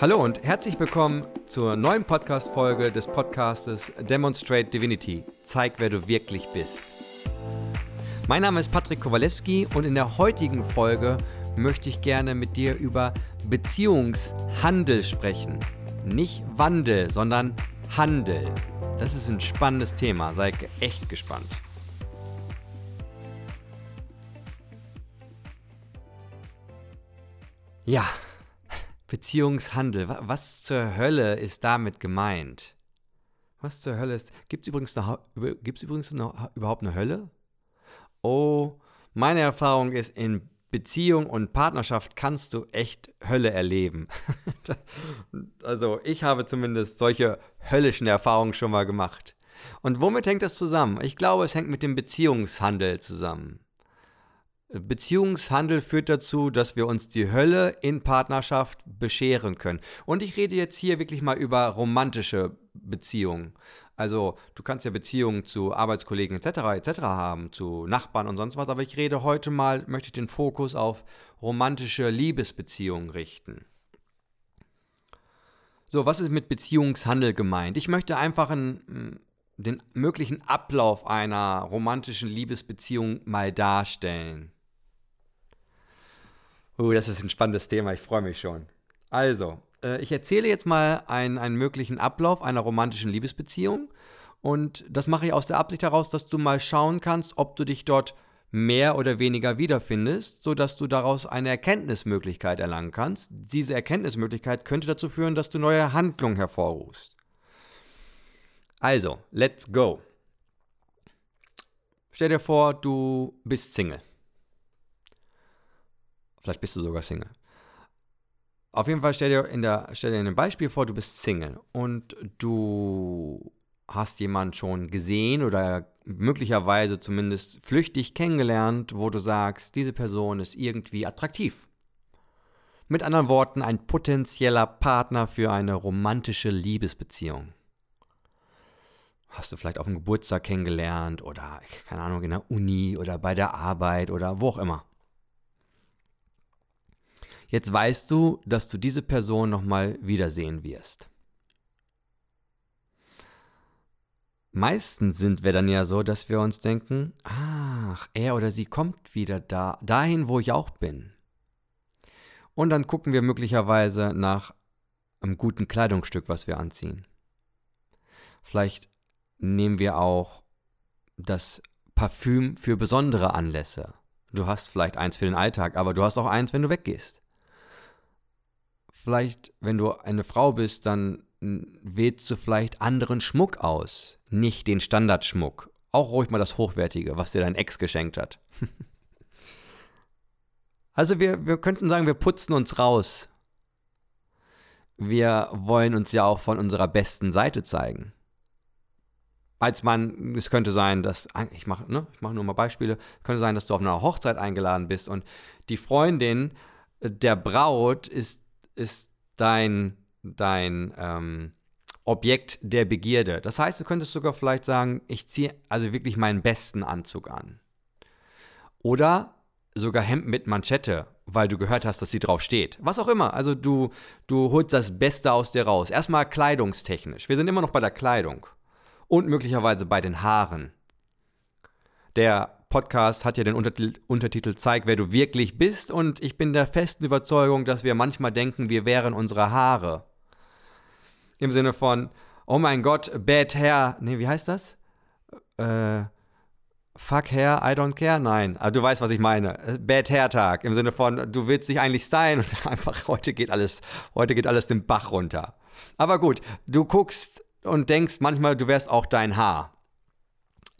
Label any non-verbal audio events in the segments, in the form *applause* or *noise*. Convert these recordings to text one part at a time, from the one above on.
Hallo und herzlich willkommen zur neuen Podcast-Folge des Podcastes Demonstrate Divinity. Zeig, wer du wirklich bist. Mein Name ist Patrick Kowalewski und in der heutigen Folge möchte ich gerne mit dir über Beziehungshandel sprechen. Nicht Wandel, sondern Handel. Das ist ein spannendes Thema, sei echt gespannt. Ja, Beziehungshandel. Was zur Hölle ist damit gemeint? Was zur Hölle ist. Gibt es übrigens, eine, gibt's übrigens eine, überhaupt eine Hölle? Oh, meine Erfahrung ist, in Beziehung und Partnerschaft kannst du echt Hölle erleben. *laughs* also, ich habe zumindest solche höllischen Erfahrungen schon mal gemacht. Und womit hängt das zusammen? Ich glaube, es hängt mit dem Beziehungshandel zusammen. Beziehungshandel führt dazu, dass wir uns die Hölle in Partnerschaft bescheren können. Und ich rede jetzt hier wirklich mal über romantische Beziehungen. Also du kannst ja Beziehungen zu Arbeitskollegen etc. etc. haben, zu Nachbarn und sonst was, aber ich rede heute mal, möchte ich den Fokus auf romantische Liebesbeziehungen richten. So, was ist mit Beziehungshandel gemeint? Ich möchte einfach einen, den möglichen Ablauf einer romantischen Liebesbeziehung mal darstellen. Uh, das ist ein spannendes Thema, ich freue mich schon. Also, äh, ich erzähle jetzt mal einen, einen möglichen Ablauf einer romantischen Liebesbeziehung. Und das mache ich aus der Absicht heraus, dass du mal schauen kannst, ob du dich dort mehr oder weniger wiederfindest, sodass du daraus eine Erkenntnismöglichkeit erlangen kannst. Diese Erkenntnismöglichkeit könnte dazu führen, dass du neue Handlungen hervorrufst. Also, let's go. Stell dir vor, du bist Single. Vielleicht bist du sogar Single. Auf jeden Fall stell dir, in der, stell dir ein Beispiel vor, du bist Single und du hast jemanden schon gesehen oder möglicherweise zumindest flüchtig kennengelernt, wo du sagst, diese Person ist irgendwie attraktiv. Mit anderen Worten, ein potenzieller Partner für eine romantische Liebesbeziehung. Hast du vielleicht auf dem Geburtstag kennengelernt oder, keine Ahnung, in der Uni oder bei der Arbeit oder wo auch immer. Jetzt weißt du, dass du diese Person nochmal wiedersehen wirst. Meistens sind wir dann ja so, dass wir uns denken, ach, er oder sie kommt wieder da, dahin, wo ich auch bin. Und dann gucken wir möglicherweise nach einem guten Kleidungsstück, was wir anziehen. Vielleicht nehmen wir auch das Parfüm für besondere Anlässe. Du hast vielleicht eins für den Alltag, aber du hast auch eins, wenn du weggehst vielleicht, wenn du eine Frau bist, dann wählst du vielleicht anderen Schmuck aus, nicht den Standardschmuck. Auch ruhig mal das Hochwertige, was dir dein Ex geschenkt hat. *laughs* also wir, wir könnten sagen, wir putzen uns raus. Wir wollen uns ja auch von unserer besten Seite zeigen. Als Mann, es könnte sein, dass, ich mache ne, mach nur mal Beispiele, es könnte sein, dass du auf einer Hochzeit eingeladen bist und die Freundin der Braut ist ist dein, dein ähm, Objekt der Begierde. Das heißt, du könntest sogar vielleicht sagen, ich ziehe also wirklich meinen besten Anzug an. Oder sogar Hemd mit Manschette, weil du gehört hast, dass sie drauf steht. Was auch immer. Also du, du holst das Beste aus dir raus. Erstmal kleidungstechnisch. Wir sind immer noch bei der Kleidung. Und möglicherweise bei den Haaren. Der Podcast hat ja den Untertitel, Untertitel Zeig, wer du wirklich bist und ich bin der festen Überzeugung, dass wir manchmal denken, wir wären unsere Haare. Im Sinne von, oh mein Gott, bad hair, nee, wie heißt das? Äh, fuck hair, I don't care? Nein, aber du weißt, was ich meine. Bad hair Tag, im Sinne von, du willst dich eigentlich stylen und *laughs* einfach, heute geht alles, heute geht alles den Bach runter. Aber gut, du guckst und denkst manchmal, du wärst auch dein Haar.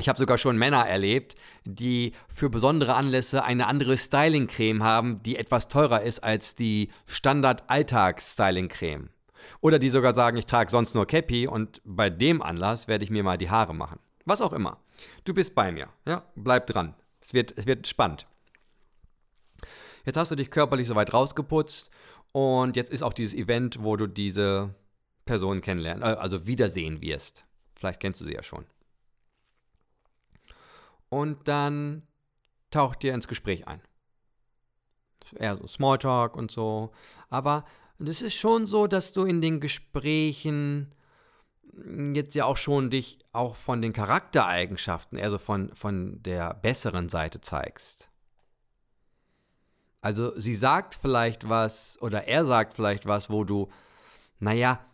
Ich habe sogar schon Männer erlebt, die für besondere Anlässe eine andere Styling-Creme haben, die etwas teurer ist als die Standard-Alltags-Styling-Creme. Oder die sogar sagen, ich trage sonst nur Cappy und bei dem Anlass werde ich mir mal die Haare machen. Was auch immer. Du bist bei mir. Ja, bleib dran. Es wird, es wird spannend. Jetzt hast du dich körperlich soweit rausgeputzt und jetzt ist auch dieses Event, wo du diese Person kennenlernen, äh, also wiedersehen wirst. Vielleicht kennst du sie ja schon und dann taucht ihr ins Gespräch ein. Eher so Smalltalk und so. Aber es ist schon so, dass du in den Gesprächen jetzt ja auch schon dich auch von den Charaktereigenschaften, also von, von der besseren Seite zeigst. Also sie sagt vielleicht was oder er sagt vielleicht was, wo du, naja,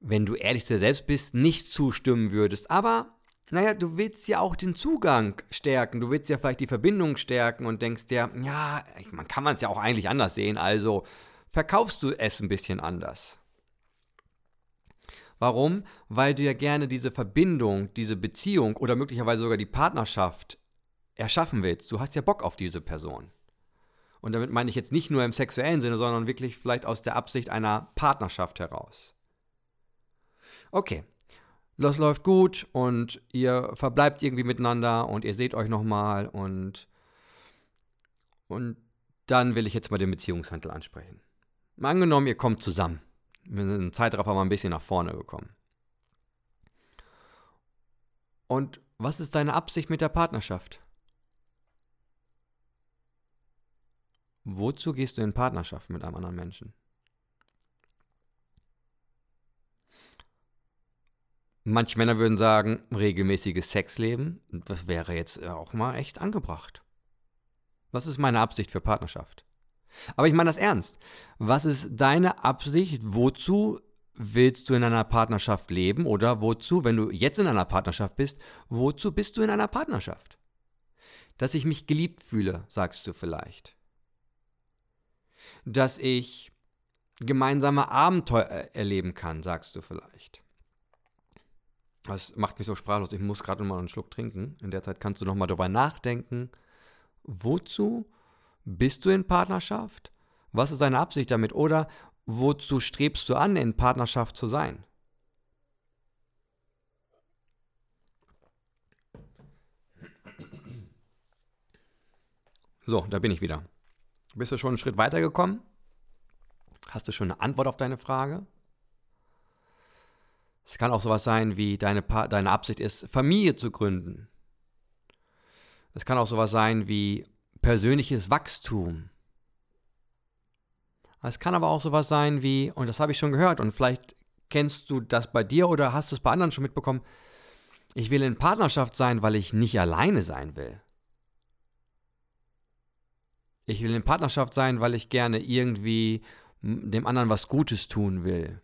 wenn du ehrlich zu dir selbst bist, nicht zustimmen würdest. Aber, naja, du willst ja auch den Zugang stärken. Du willst ja vielleicht die Verbindung stärken und denkst dir, ja, man kann man es ja auch eigentlich anders sehen. Also verkaufst du es ein bisschen anders. Warum? Weil du ja gerne diese Verbindung, diese Beziehung oder möglicherweise sogar die Partnerschaft erschaffen willst. Du hast ja Bock auf diese Person. Und damit meine ich jetzt nicht nur im sexuellen Sinne, sondern wirklich vielleicht aus der Absicht einer Partnerschaft heraus. Okay, das läuft gut und ihr verbleibt irgendwie miteinander und ihr seht euch nochmal und, und dann will ich jetzt mal den Beziehungshandel ansprechen. Mal angenommen, ihr kommt zusammen. Wir sind im Zeitraffer mal ein bisschen nach vorne gekommen. Und was ist deine Absicht mit der Partnerschaft? Wozu gehst du in Partnerschaft mit einem anderen Menschen? Manche Männer würden sagen, regelmäßiges Sexleben, das wäre jetzt auch mal echt angebracht. Was ist meine Absicht für Partnerschaft? Aber ich meine das ernst. Was ist deine Absicht? Wozu willst du in einer Partnerschaft leben? Oder wozu, wenn du jetzt in einer Partnerschaft bist, wozu bist du in einer Partnerschaft? Dass ich mich geliebt fühle, sagst du vielleicht. Dass ich gemeinsame Abenteuer erleben kann, sagst du vielleicht. Das macht mich so sprachlos. Ich muss gerade mal einen Schluck trinken. In der Zeit kannst du noch mal darüber nachdenken. Wozu bist du in Partnerschaft? Was ist deine Absicht damit? Oder wozu strebst du an, in Partnerschaft zu sein? So, da bin ich wieder. Bist du schon einen Schritt weitergekommen? Hast du schon eine Antwort auf deine Frage? Es kann auch sowas sein wie deine, pa deine Absicht ist, Familie zu gründen. Es kann auch sowas sein wie persönliches Wachstum. Es kann aber auch sowas sein wie, und das habe ich schon gehört, und vielleicht kennst du das bei dir oder hast es bei anderen schon mitbekommen, ich will in Partnerschaft sein, weil ich nicht alleine sein will. Ich will in Partnerschaft sein, weil ich gerne irgendwie dem anderen was Gutes tun will.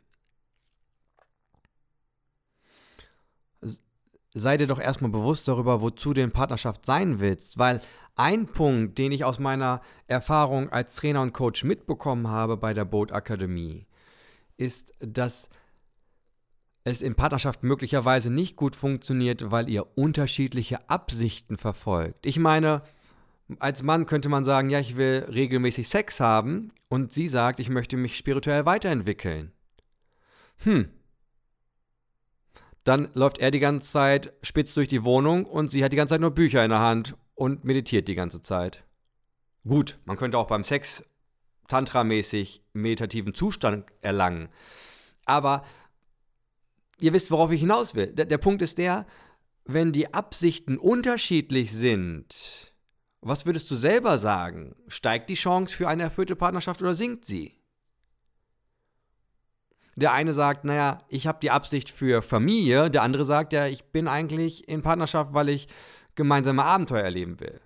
Sei dir doch erstmal bewusst darüber, wozu du in Partnerschaft sein willst. Weil ein Punkt, den ich aus meiner Erfahrung als Trainer und Coach mitbekommen habe bei der Boat Akademie, ist, dass es in Partnerschaft möglicherweise nicht gut funktioniert, weil ihr unterschiedliche Absichten verfolgt. Ich meine, als Mann könnte man sagen, ja, ich will regelmäßig Sex haben und sie sagt, ich möchte mich spirituell weiterentwickeln. Hm, dann läuft er die ganze Zeit spitz durch die Wohnung und sie hat die ganze Zeit nur Bücher in der Hand und meditiert die ganze Zeit. Gut, man könnte auch beim Sex tantramäßig meditativen Zustand erlangen. Aber ihr wisst, worauf ich hinaus will. Der, der Punkt ist der, wenn die Absichten unterschiedlich sind, was würdest du selber sagen? Steigt die Chance für eine erfüllte Partnerschaft oder sinkt sie? Der eine sagt, naja, ich habe die Absicht für Familie. Der andere sagt, ja, ich bin eigentlich in Partnerschaft, weil ich gemeinsame Abenteuer erleben will.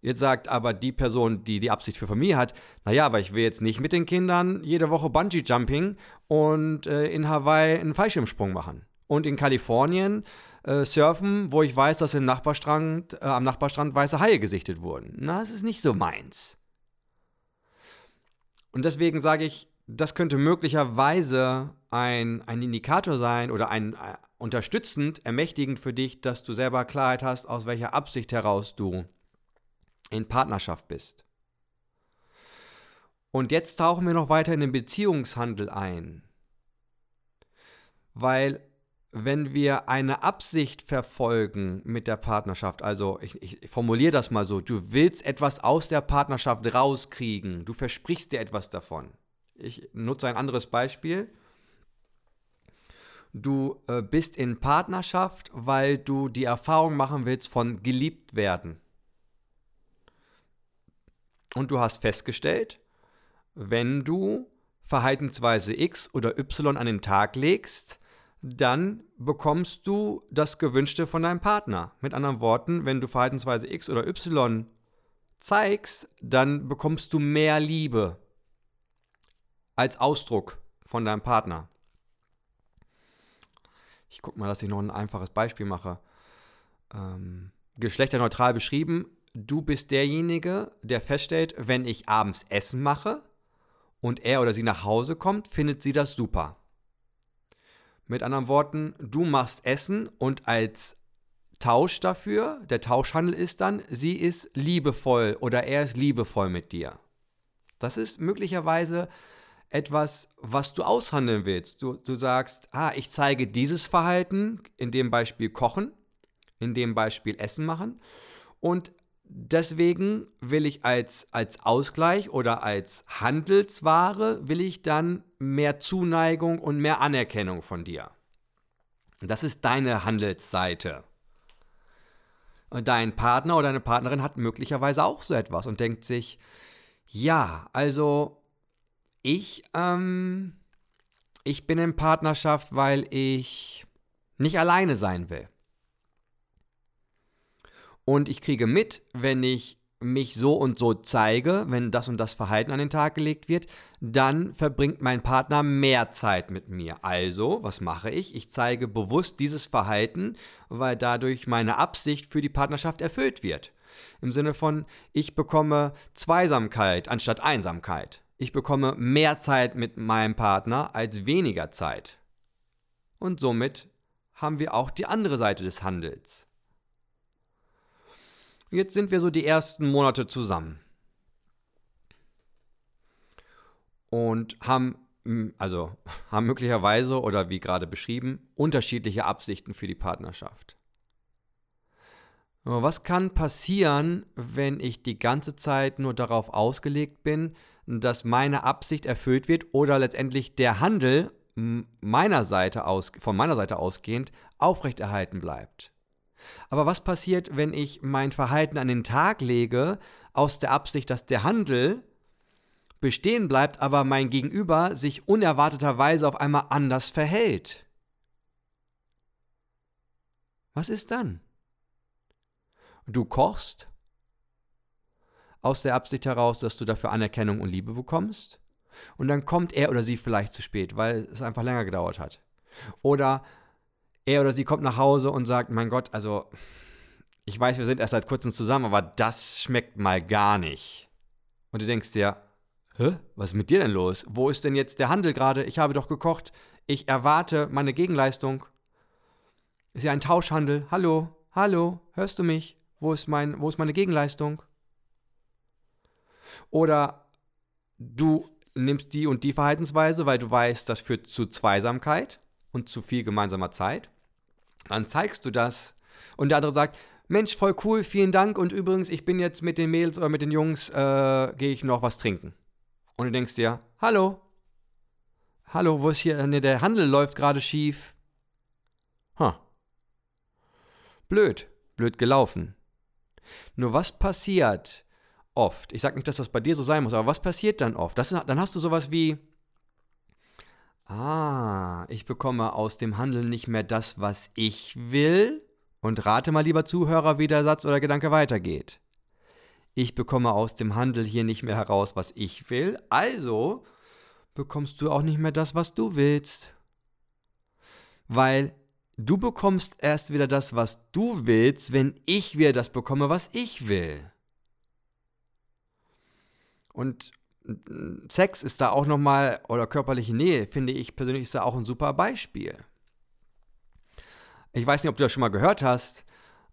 Jetzt sagt aber die Person, die die Absicht für Familie hat, naja, aber ich will jetzt nicht mit den Kindern jede Woche Bungee-Jumping und äh, in Hawaii einen Fallschirmsprung machen. Und in Kalifornien äh, surfen, wo ich weiß, dass im Nachbarstrand, äh, am Nachbarstrand weiße Haie gesichtet wurden. Na, das ist nicht so meins. Und deswegen sage ich, das könnte möglicherweise ein, ein Indikator sein oder ein äh, unterstützend, ermächtigend für dich, dass du selber Klarheit hast, aus welcher Absicht heraus du in Partnerschaft bist. Und jetzt tauchen wir noch weiter in den Beziehungshandel ein. Weil wenn wir eine Absicht verfolgen mit der Partnerschaft, also ich, ich formuliere das mal so, du willst etwas aus der Partnerschaft rauskriegen, du versprichst dir etwas davon. Ich nutze ein anderes Beispiel. Du äh, bist in Partnerschaft, weil du die Erfahrung machen willst von geliebt werden. Und du hast festgestellt, wenn du Verhaltensweise X oder Y an den Tag legst, dann bekommst du das Gewünschte von deinem Partner. Mit anderen Worten, wenn du Verhaltensweise X oder Y zeigst, dann bekommst du mehr Liebe als Ausdruck von deinem Partner. Ich gucke mal, dass ich noch ein einfaches Beispiel mache. Ähm, geschlechterneutral beschrieben, du bist derjenige, der feststellt, wenn ich abends Essen mache und er oder sie nach Hause kommt, findet sie das super. Mit anderen Worten, du machst Essen und als Tausch dafür, der Tauschhandel ist dann, sie ist liebevoll oder er ist liebevoll mit dir. Das ist möglicherweise etwas, was du aushandeln willst. Du, du sagst, ah, ich zeige dieses Verhalten, in dem Beispiel Kochen, in dem Beispiel Essen machen. Und deswegen will ich als, als Ausgleich oder als Handelsware, will ich dann mehr Zuneigung und mehr Anerkennung von dir. Das ist deine Handelsseite. Und dein Partner oder deine Partnerin hat möglicherweise auch so etwas und denkt sich, ja, also ich, ähm, ich bin in Partnerschaft, weil ich nicht alleine sein will. Und ich kriege mit, wenn ich mich so und so zeige, wenn das und das Verhalten an den Tag gelegt wird, dann verbringt mein Partner mehr Zeit mit mir. Also, was mache ich? Ich zeige bewusst dieses Verhalten, weil dadurch meine Absicht für die Partnerschaft erfüllt wird. Im Sinne von, ich bekomme Zweisamkeit anstatt Einsamkeit ich bekomme mehr Zeit mit meinem Partner als weniger Zeit. Und somit haben wir auch die andere Seite des Handels. Jetzt sind wir so die ersten Monate zusammen. Und haben, also *laughs* haben möglicherweise oder wie gerade beschrieben, unterschiedliche Absichten für die Partnerschaft. Was kann passieren, wenn ich die ganze Zeit nur darauf ausgelegt bin, dass meine Absicht erfüllt wird oder letztendlich der Handel meiner Seite aus, von meiner Seite ausgehend aufrechterhalten bleibt. Aber was passiert, wenn ich mein Verhalten an den Tag lege, aus der Absicht, dass der Handel bestehen bleibt, aber mein Gegenüber sich unerwarteterweise auf einmal anders verhält? Was ist dann? Du kochst, aus der Absicht heraus, dass du dafür Anerkennung und Liebe bekommst. Und dann kommt er oder sie vielleicht zu spät, weil es einfach länger gedauert hat. Oder er oder sie kommt nach Hause und sagt, mein Gott, also ich weiß, wir sind erst seit kurzem zusammen, aber das schmeckt mal gar nicht. Und du denkst dir, hä, was ist mit dir denn los? Wo ist denn jetzt der Handel gerade? Ich habe doch gekocht. Ich erwarte meine Gegenleistung. Ist ja ein Tauschhandel. Hallo, hallo, hörst du mich? Wo ist, mein, wo ist meine Gegenleistung? Oder du nimmst die und die Verhaltensweise, weil du weißt, das führt zu Zweisamkeit und zu viel gemeinsamer Zeit. Dann zeigst du das und der andere sagt, Mensch, voll cool, vielen Dank und übrigens, ich bin jetzt mit den Mädels oder mit den Jungs, äh, gehe ich noch was trinken. Und du denkst dir, hallo, hallo, wo ist hier, ne, der Handel läuft gerade schief. Huh. Blöd, blöd gelaufen. Nur was passiert, oft, ich sage nicht, dass das bei dir so sein muss, aber was passiert dann oft? Das, dann hast du sowas wie, ah, ich bekomme aus dem Handeln nicht mehr das, was ich will. Und rate mal, lieber Zuhörer, wie der Satz oder Gedanke weitergeht. Ich bekomme aus dem Handel hier nicht mehr heraus, was ich will, also bekommst du auch nicht mehr das, was du willst. Weil du bekommst erst wieder das, was du willst, wenn ich wieder das bekomme, was ich will. Und Sex ist da auch nochmal, oder körperliche Nähe, finde ich persönlich, ist da auch ein super Beispiel. Ich weiß nicht, ob du das schon mal gehört hast,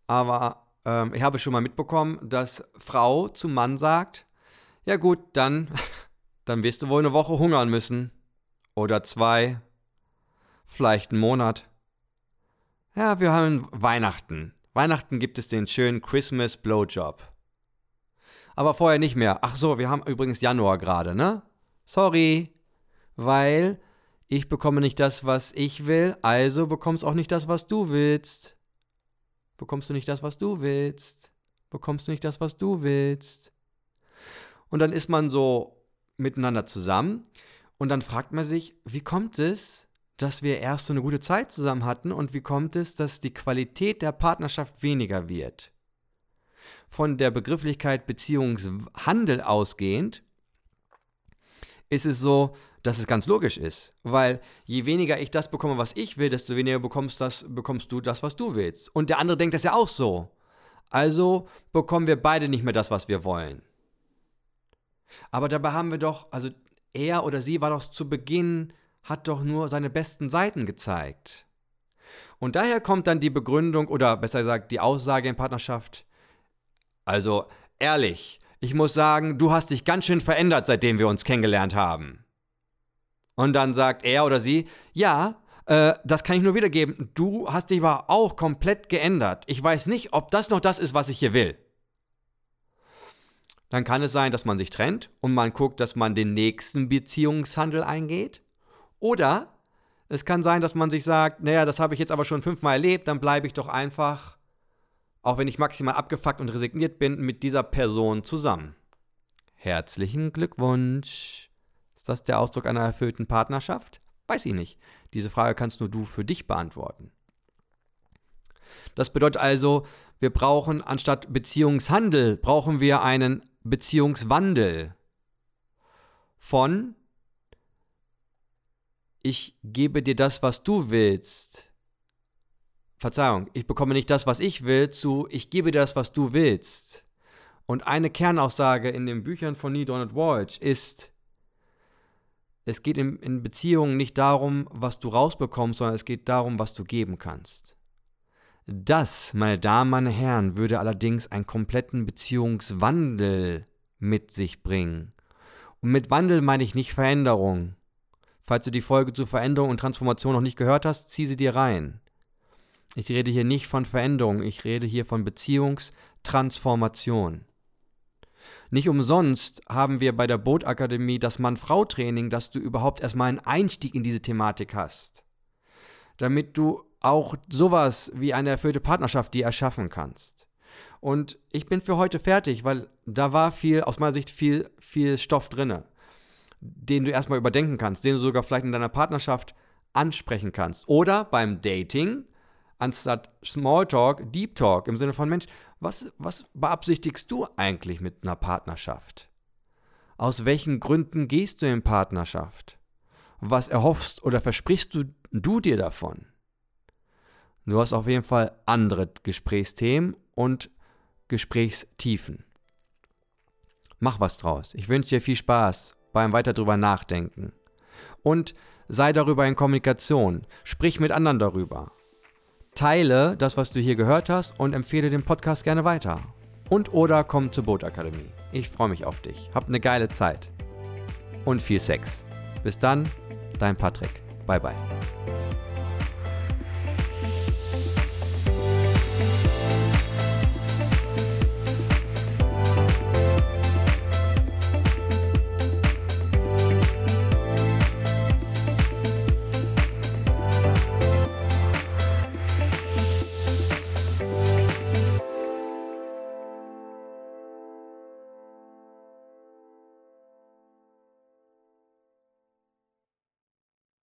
aber ähm, ich habe schon mal mitbekommen, dass Frau zum Mann sagt, ja gut, dann, *laughs* dann wirst du wohl eine Woche hungern müssen. Oder zwei, vielleicht einen Monat. Ja, wir haben Weihnachten. Weihnachten gibt es den schönen Christmas Blowjob aber vorher nicht mehr. Ach so, wir haben übrigens Januar gerade, ne? Sorry, weil ich bekomme nicht das, was ich will, also bekommst auch nicht das, was du willst. Bekommst du nicht das, was du willst? Bekommst du nicht das, was du willst? Und dann ist man so miteinander zusammen Und dann fragt man sich, wie kommt es, dass wir erst so eine gute Zeit zusammen hatten und wie kommt es, dass die Qualität der Partnerschaft weniger wird? Von der Begrifflichkeit Beziehungshandel ausgehend ist es so, dass es ganz logisch ist, weil je weniger ich das bekomme, was ich will, desto weniger bekommst, das, bekommst du das, was du willst. Und der andere denkt das ja auch so. Also bekommen wir beide nicht mehr das, was wir wollen. Aber dabei haben wir doch, also er oder sie war doch zu Beginn, hat doch nur seine besten Seiten gezeigt. Und daher kommt dann die Begründung oder besser gesagt die Aussage in Partnerschaft. Also ehrlich, ich muss sagen, du hast dich ganz schön verändert, seitdem wir uns kennengelernt haben. Und dann sagt er oder sie, ja, äh, das kann ich nur wiedergeben. Du hast dich aber auch komplett geändert. Ich weiß nicht, ob das noch das ist, was ich hier will. Dann kann es sein, dass man sich trennt und man guckt, dass man den nächsten Beziehungshandel eingeht. Oder es kann sein, dass man sich sagt, naja, das habe ich jetzt aber schon fünfmal erlebt, dann bleibe ich doch einfach, auch wenn ich maximal abgefuckt und resigniert bin, mit dieser Person zusammen. Herzlichen Glückwunsch. Ist das der Ausdruck einer erfüllten Partnerschaft? Weiß ich nicht. Diese Frage kannst nur du für dich beantworten. Das bedeutet also, wir brauchen anstatt Beziehungshandel, brauchen wir einen Beziehungswandel von ich gebe dir das, was du willst. Verzeihung, ich bekomme nicht das, was ich will, zu ich gebe dir das, was du willst. Und eine Kernaussage in den Büchern von Neil Donald Walsh ist, es geht in, in Beziehungen nicht darum, was du rausbekommst, sondern es geht darum, was du geben kannst. Das, meine Damen, meine Herren, würde allerdings einen kompletten Beziehungswandel mit sich bringen. Und mit Wandel meine ich nicht Veränderung. Falls du die Folge zu Veränderung und Transformation noch nicht gehört hast, zieh sie dir rein. Ich rede hier nicht von Veränderung, ich rede hier von Beziehungstransformation. Nicht umsonst haben wir bei der Bootakademie das Mann-Frau-Training, dass du überhaupt erstmal einen Einstieg in diese Thematik hast. Damit du auch sowas wie eine erfüllte Partnerschaft dir erschaffen kannst. Und ich bin für heute fertig, weil da war viel, aus meiner Sicht, viel, viel Stoff drin, den du erstmal überdenken kannst, den du sogar vielleicht in deiner Partnerschaft ansprechen kannst. Oder beim Dating, anstatt Smalltalk, Deep Talk im Sinne von Mensch, was, was beabsichtigst du eigentlich mit einer Partnerschaft? Aus welchen Gründen gehst du in Partnerschaft? Was erhoffst oder versprichst du, du dir davon? Du hast auf jeden Fall andere Gesprächsthemen und Gesprächstiefen. Mach was draus. Ich wünsche dir viel Spaß beim weiter drüber nachdenken. Und sei darüber in Kommunikation. Sprich mit anderen darüber. Teile das, was du hier gehört hast und empfehle den Podcast gerne weiter. Und oder komm zur Bootakademie. Ich freue mich auf dich. Hab eine geile Zeit. Und viel Sex. Bis dann, dein Patrick. Bye bye.